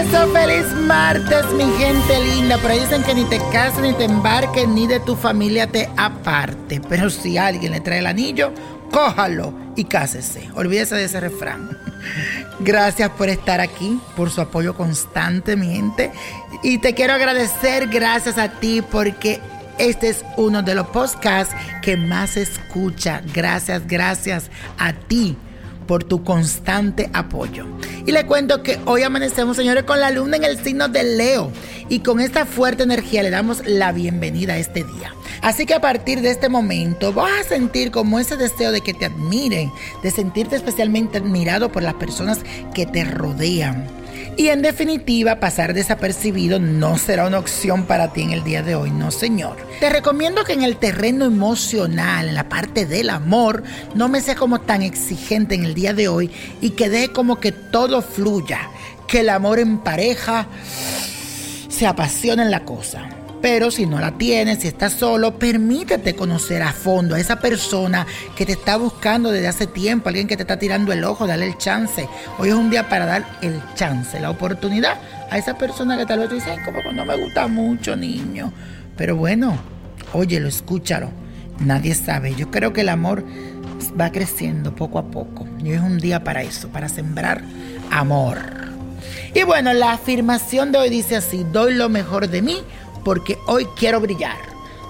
Eso, feliz martes, mi gente linda. Pero dicen que ni te cases, ni te embarques, ni de tu familia te aparte. Pero si alguien le trae el anillo, cójalo y cásese. Olvídese de ese refrán. Gracias por estar aquí, por su apoyo constante, mi gente. Y te quiero agradecer, gracias a ti, porque este es uno de los podcasts que más escucha. Gracias, gracias a ti por tu constante apoyo. Y le cuento que hoy amanecemos, señores, con la luna en el signo de Leo. Y con esta fuerte energía le damos la bienvenida a este día. Así que a partir de este momento vas a sentir como ese deseo de que te admiren, de sentirte especialmente admirado por las personas que te rodean. Y en definitiva, pasar desapercibido no será una opción para ti en el día de hoy, no señor. Te recomiendo que en el terreno emocional, en la parte del amor, no me seas como tan exigente en el día de hoy y que deje como que todo fluya, que el amor en pareja se apasiona en la cosa. Pero si no la tienes, si estás solo, permítete conocer a fondo a esa persona que te está buscando desde hace tiempo, alguien que te está tirando el ojo, dale el chance. Hoy es un día para dar el chance, la oportunidad a esa persona que tal vez tú dices, "Ay, como no me gusta mucho, niño. Pero bueno, óyelo, escúchalo. Nadie sabe. Yo creo que el amor va creciendo poco a poco. Y hoy es un día para eso, para sembrar amor. Y bueno, la afirmación de hoy dice así, doy lo mejor de mí porque hoy quiero brillar.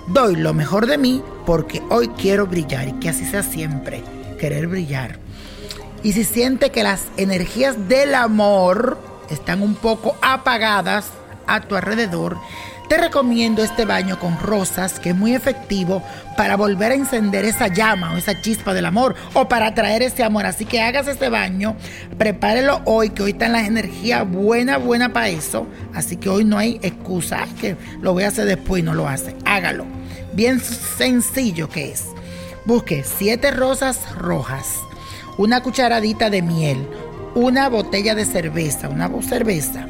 Doy lo mejor de mí porque hoy quiero brillar y que así sea siempre, querer brillar. Y si siente que las energías del amor están un poco apagadas a tu alrededor, te recomiendo este baño con rosas que es muy efectivo para volver a encender esa llama o esa chispa del amor o para atraer ese amor. Así que hagas este baño, prepárelo hoy, que hoy están las energías buena, buena para eso. Así que hoy no hay excusa, "Ay, que lo voy a hacer después y no lo hace. Hágalo. Bien sencillo que es. Busque siete rosas rojas, una cucharadita de miel, una botella de cerveza, una cerveza,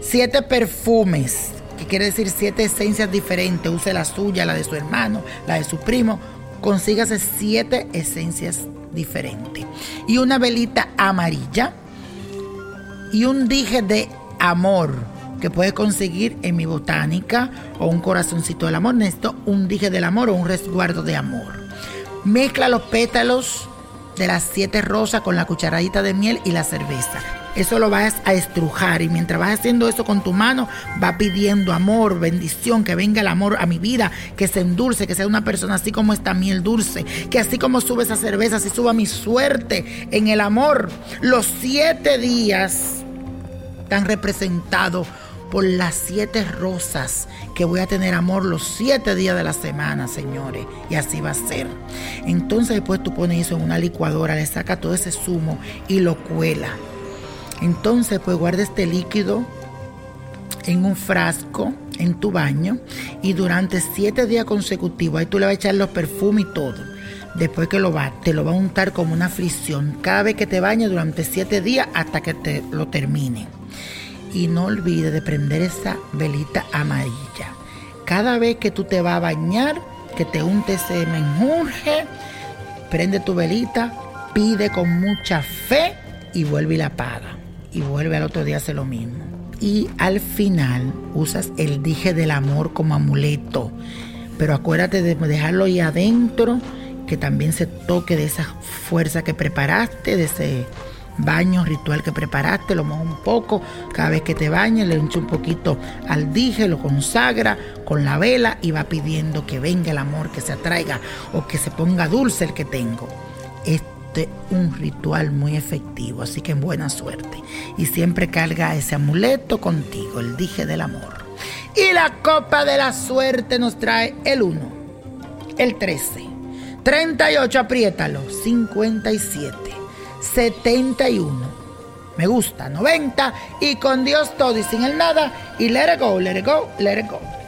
siete perfumes, quiere decir siete esencias diferentes. Use la suya, la de su hermano, la de su primo. Consígase siete esencias diferentes. Y una velita amarilla. Y un dije de amor que puedes conseguir en mi botánica o un corazoncito del amor. Necesito un dije del amor o un resguardo de amor. Mezcla los pétalos de las siete rosas con la cucharadita de miel y la cerveza. Eso lo vas a estrujar y mientras vas haciendo eso con tu mano, va pidiendo amor, bendición, que venga el amor a mi vida, que se endulce, que sea una persona así como esta miel dulce, que así como sube esa cerveza, así suba mi suerte en el amor. Los siete días están representados por las siete rosas que voy a tener amor los siete días de la semana, señores. Y así va a ser. Entonces después tú pones eso en una licuadora, le saca todo ese zumo y lo cuela. Entonces pues guarda este líquido en un frasco en tu baño y durante siete días consecutivos ahí tú le vas a echar los perfumes y todo. Después que lo va, te lo va a untar como una fricción cada vez que te bañes durante siete días hasta que te lo termine. Y no olvides de prender esa velita amarilla. Cada vez que tú te vas a bañar, que te unte ese menjurje, prende tu velita, pide con mucha fe y vuelve y la apaga. Y vuelve al otro día a hacer lo mismo. Y al final usas el dije del amor como amuleto. Pero acuérdate de dejarlo ahí adentro, que también se toque de esa fuerza que preparaste, de ese baño ritual que preparaste, lo moja un poco, cada vez que te bañes le hincha un poquito al dije, lo consagra con la vela y va pidiendo que venga el amor, que se atraiga o que se ponga dulce el que tengo. Un ritual muy efectivo, así que en buena suerte. Y siempre carga ese amuleto contigo, el dije del amor. Y la copa de la suerte nos trae el 1, el 13, 38, apriétalo, 57. 71. Me gusta, 90. Y con Dios todo y sin el nada. Y let it go, let it go, let it go.